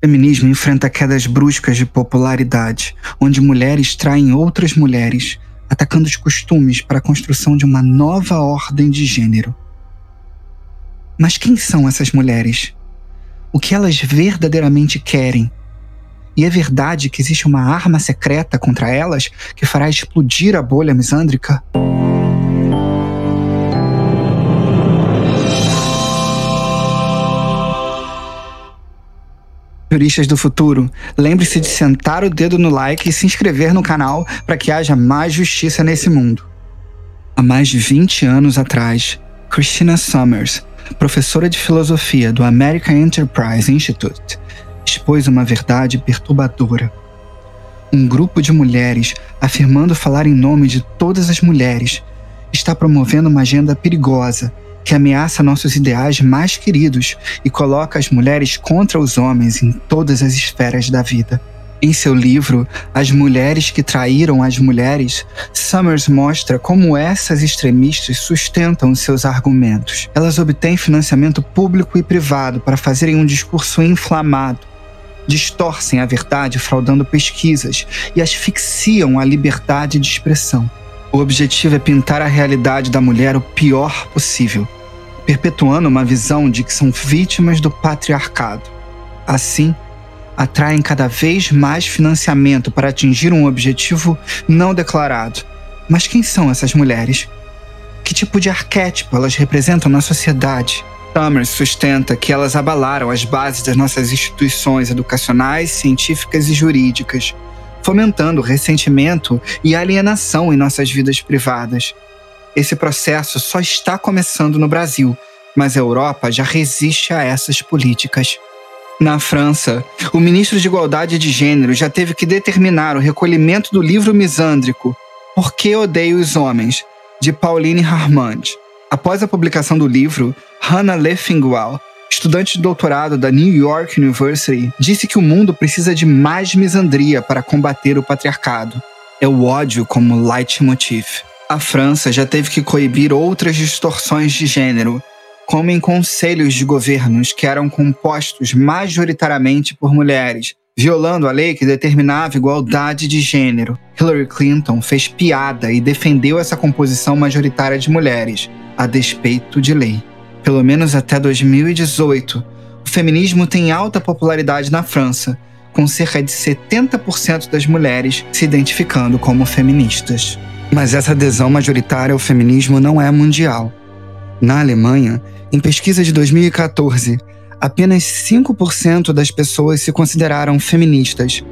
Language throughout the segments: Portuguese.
O feminismo enfrenta quedas bruscas de popularidade, onde mulheres traem outras mulheres, atacando os costumes para a construção de uma nova ordem de gênero. Mas quem são essas mulheres? O que elas verdadeiramente querem? E é verdade que existe uma arma secreta contra elas que fará explodir a bolha misândrica? Juristas do futuro, lembre-se de sentar o dedo no like e se inscrever no canal para que haja mais justiça nesse mundo. Há mais de 20 anos atrás, Christina Summers, professora de filosofia do American Enterprise Institute, expôs uma verdade perturbadora. Um grupo de mulheres, afirmando falar em nome de todas as mulheres, está promovendo uma agenda perigosa que ameaça nossos ideais mais queridos e coloca as mulheres contra os homens em todas as esferas da vida. Em seu livro As Mulheres que Traíram as Mulheres, Summers mostra como essas extremistas sustentam seus argumentos. Elas obtêm financiamento público e privado para fazerem um discurso inflamado, distorcem a verdade fraudando pesquisas e asfixiam a liberdade de expressão. O objetivo é pintar a realidade da mulher o pior possível perpetuando uma visão de que são vítimas do patriarcado. Assim, atraem cada vez mais financiamento para atingir um objetivo não declarado. Mas quem são essas mulheres? Que tipo de arquétipo elas representam na sociedade? Summers sustenta que elas abalaram as bases das nossas instituições educacionais, científicas e jurídicas, fomentando ressentimento e alienação em nossas vidas privadas. Esse processo só está começando no Brasil, mas a Europa já resiste a essas políticas. Na França, o ministro de Igualdade de Gênero já teve que determinar o recolhimento do livro misândrico Por que Odeio os Homens, de Pauline Harmand. Após a publicação do livro, Hannah Leffingwell, estudante de doutorado da New York University, disse que o mundo precisa de mais misandria para combater o patriarcado. É o ódio como leitmotiv. A França já teve que coibir outras distorções de gênero, como em conselhos de governos que eram compostos majoritariamente por mulheres, violando a lei que determinava igualdade de gênero. Hillary Clinton fez piada e defendeu essa composição majoritária de mulheres, a despeito de lei. Pelo menos até 2018, o feminismo tem alta popularidade na França, com cerca de 70% das mulheres se identificando como feministas. Mas essa adesão majoritária ao feminismo não é mundial. Na Alemanha, em pesquisa de 2014, apenas 5% das pessoas se consideraram feministas,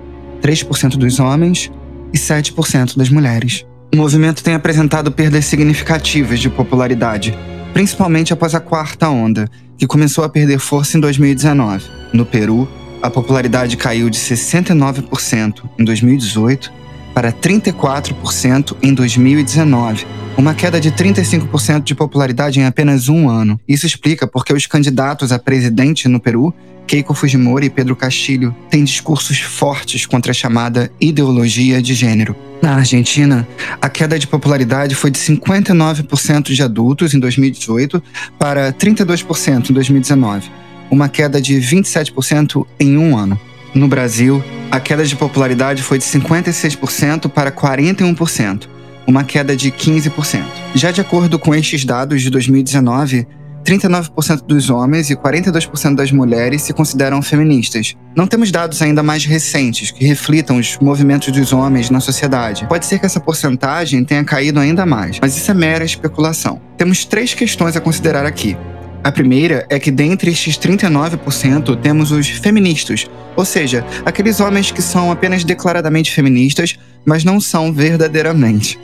3% dos homens e 7% das mulheres. O movimento tem apresentado perdas significativas de popularidade, principalmente após a quarta onda, que começou a perder força em 2019. No Peru, a popularidade caiu de 69% em 2018 para 34% em 2019, uma queda de 35% de popularidade em apenas um ano. Isso explica porque os candidatos a presidente no Peru, Keiko Fujimori e Pedro Castilho, têm discursos fortes contra a chamada ideologia de gênero. Na Argentina, a queda de popularidade foi de 59% de adultos em 2018 para 32% em 2019, uma queda de 27% em um ano. No Brasil, a queda de popularidade foi de 56% para 41%, uma queda de 15%. Já de acordo com estes dados de 2019, 39% dos homens e 42% das mulheres se consideram feministas. Não temos dados ainda mais recentes que reflitam os movimentos dos homens na sociedade. Pode ser que essa porcentagem tenha caído ainda mais, mas isso é mera especulação. Temos três questões a considerar aqui. A primeira é que dentre estes 39% temos os feministas, ou seja, aqueles homens que são apenas declaradamente feministas, mas não são verdadeiramente.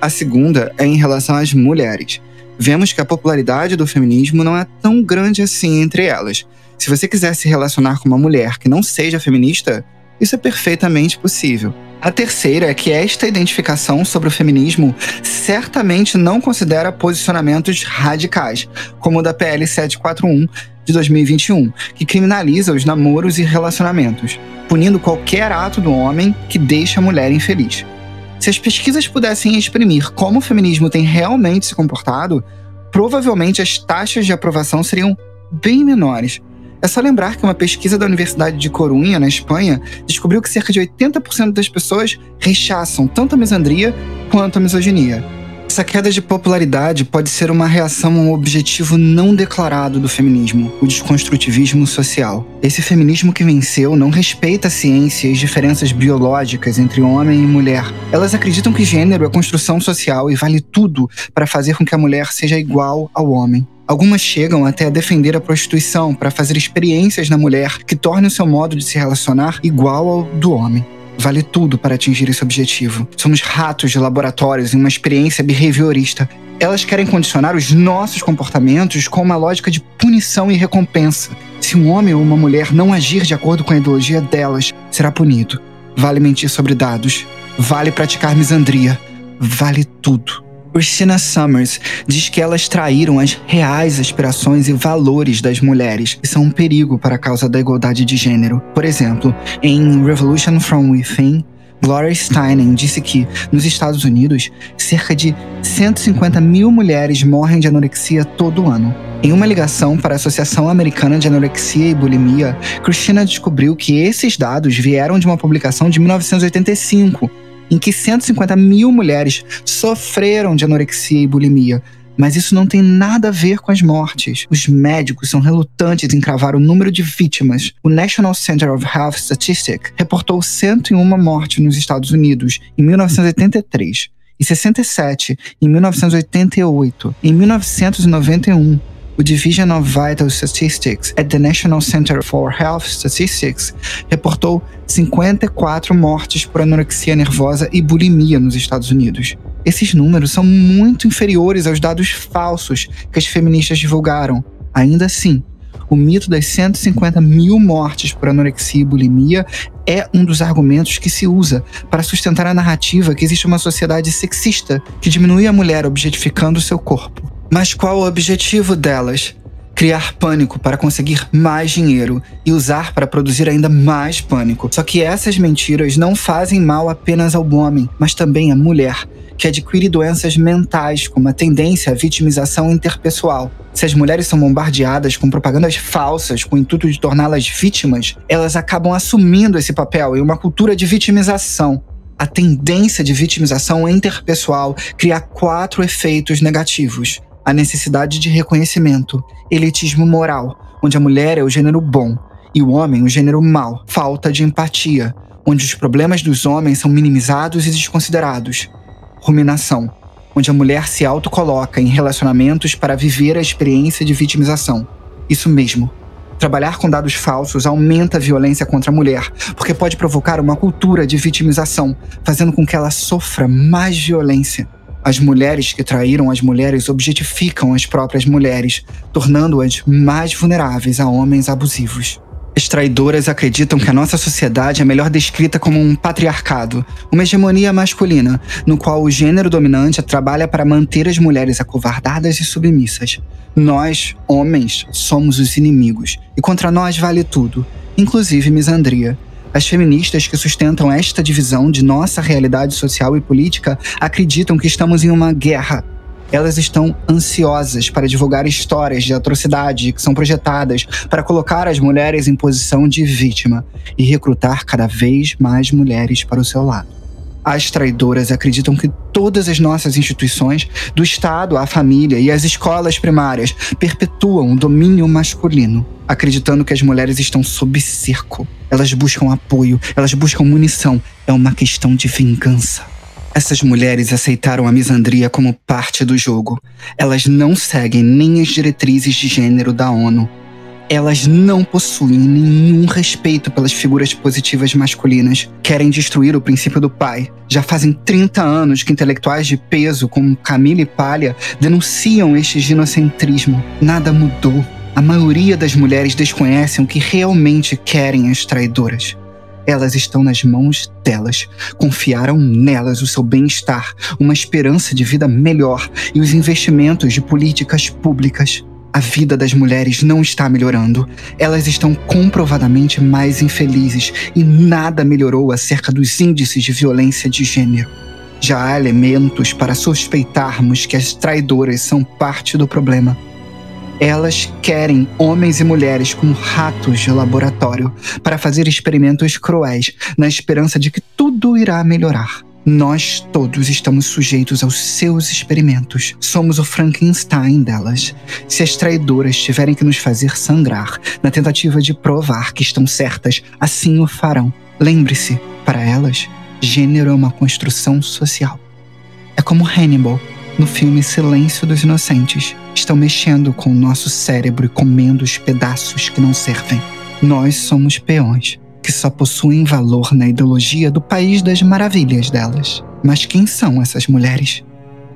A segunda é em relação às mulheres. Vemos que a popularidade do feminismo não é tão grande assim entre elas. Se você quiser se relacionar com uma mulher que não seja feminista, isso é perfeitamente possível. A terceira é que esta identificação sobre o feminismo certamente não considera posicionamentos radicais, como o da PL 741 de 2021, que criminaliza os namoros e relacionamentos, punindo qualquer ato do homem que deixa a mulher infeliz. Se as pesquisas pudessem exprimir como o feminismo tem realmente se comportado, provavelmente as taxas de aprovação seriam bem menores. É só lembrar que uma pesquisa da Universidade de Corunha, na Espanha, descobriu que cerca de 80% das pessoas rechaçam tanto a misandria quanto a misoginia. Essa queda de popularidade pode ser uma reação a um objetivo não declarado do feminismo, o desconstrutivismo social. Esse feminismo que venceu não respeita a ciência e as diferenças biológicas entre homem e mulher. Elas acreditam que gênero é construção social e vale tudo para fazer com que a mulher seja igual ao homem. Algumas chegam até a defender a prostituição para fazer experiências na mulher que tornem o seu modo de se relacionar igual ao do homem vale tudo para atingir esse objetivo. Somos ratos de laboratórios em uma experiência behaviorista. Elas querem condicionar os nossos comportamentos com uma lógica de punição e recompensa. Se um homem ou uma mulher não agir de acordo com a ideologia delas, será punido. Vale mentir sobre dados. Vale praticar misandria. Vale tudo. Christina Summers diz que elas traíram as reais aspirações e valores das mulheres e são um perigo para a causa da igualdade de gênero. Por exemplo, em Revolution from Within, Gloria Steinem disse que, nos Estados Unidos, cerca de 150 mil mulheres morrem de anorexia todo ano. Em uma ligação para a Associação Americana de Anorexia e Bulimia, Christina descobriu que esses dados vieram de uma publicação de 1985 em que 150 mil mulheres sofreram de anorexia e bulimia. Mas isso não tem nada a ver com as mortes. Os médicos são relutantes em cravar o número de vítimas. O National Center of Health Statistics reportou 101 mortes nos Estados Unidos em 1983 e 67 em 1988. Em 1991, o Division of Vital Statistics at the National Center for Health Statistics reportou 54 mortes por anorexia nervosa e bulimia nos Estados Unidos. Esses números são muito inferiores aos dados falsos que as feministas divulgaram. Ainda assim, o mito das 150 mil mortes por anorexia e bulimia é um dos argumentos que se usa para sustentar a narrativa que existe uma sociedade sexista que diminui a mulher objetificando seu corpo. Mas qual o objetivo delas? Criar pânico para conseguir mais dinheiro e usar para produzir ainda mais pânico. Só que essas mentiras não fazem mal apenas ao homem, mas também à mulher, que adquire doenças mentais, como a tendência à vitimização interpessoal. Se as mulheres são bombardeadas com propagandas falsas com o intuito de torná-las vítimas, elas acabam assumindo esse papel em uma cultura de vitimização. A tendência de vitimização interpessoal cria quatro efeitos negativos a necessidade de reconhecimento, elitismo moral, onde a mulher é o gênero bom e o homem o gênero mau, falta de empatia, onde os problemas dos homens são minimizados e desconsiderados, ruminação, onde a mulher se autocoloca em relacionamentos para viver a experiência de vitimização. Isso mesmo. Trabalhar com dados falsos aumenta a violência contra a mulher, porque pode provocar uma cultura de vitimização, fazendo com que ela sofra mais violência. As mulheres que traíram as mulheres objetificam as próprias mulheres, tornando-as mais vulneráveis a homens abusivos. As traidoras acreditam que a nossa sociedade é melhor descrita como um patriarcado, uma hegemonia masculina, no qual o gênero dominante trabalha para manter as mulheres acovardadas e submissas. Nós, homens, somos os inimigos, e contra nós vale tudo, inclusive misandria. As feministas que sustentam esta divisão de nossa realidade social e política acreditam que estamos em uma guerra. Elas estão ansiosas para divulgar histórias de atrocidade que são projetadas para colocar as mulheres em posição de vítima e recrutar cada vez mais mulheres para o seu lado. As traidoras acreditam que todas as nossas instituições, do Estado à família e as escolas primárias, perpetuam o domínio masculino, acreditando que as mulheres estão sob cerco. Elas buscam apoio, elas buscam munição. É uma questão de vingança. Essas mulheres aceitaram a misandria como parte do jogo. Elas não seguem nem as diretrizes de gênero da ONU elas não possuem nenhum respeito pelas figuras positivas masculinas. Querem destruir o princípio do pai. Já fazem 30 anos que intelectuais de peso como Camille Palha denunciam este ginocentrismo. Nada mudou. A maioria das mulheres desconhecem o que realmente querem as traidoras. Elas estão nas mãos delas. Confiaram nelas o seu bem-estar, uma esperança de vida melhor e os investimentos de políticas públicas. A vida das mulheres não está melhorando. Elas estão comprovadamente mais infelizes e nada melhorou acerca dos índices de violência de gênero. Já há elementos para suspeitarmos que as traidoras são parte do problema. Elas querem homens e mulheres como ratos de laboratório para fazer experimentos cruéis, na esperança de que tudo irá melhorar. Nós todos estamos sujeitos aos seus experimentos. Somos o Frankenstein delas. Se as traidoras tiverem que nos fazer sangrar na tentativa de provar que estão certas, assim o farão. Lembre-se, para elas, gênero é uma construção social. É como Hannibal, no filme Silêncio dos Inocentes. Estão mexendo com o nosso cérebro e comendo os pedaços que não servem. Nós somos peões, que só possuem valor na ideologia do país das maravilhas delas. Mas quem são essas mulheres?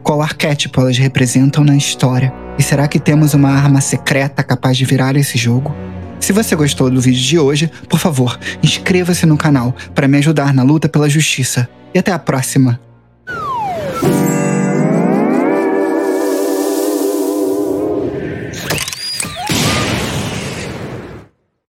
Qual arquétipo elas representam na história? E será que temos uma arma secreta capaz de virar esse jogo? Se você gostou do vídeo de hoje, por favor, inscreva-se no canal para me ajudar na luta pela justiça. E até a próxima!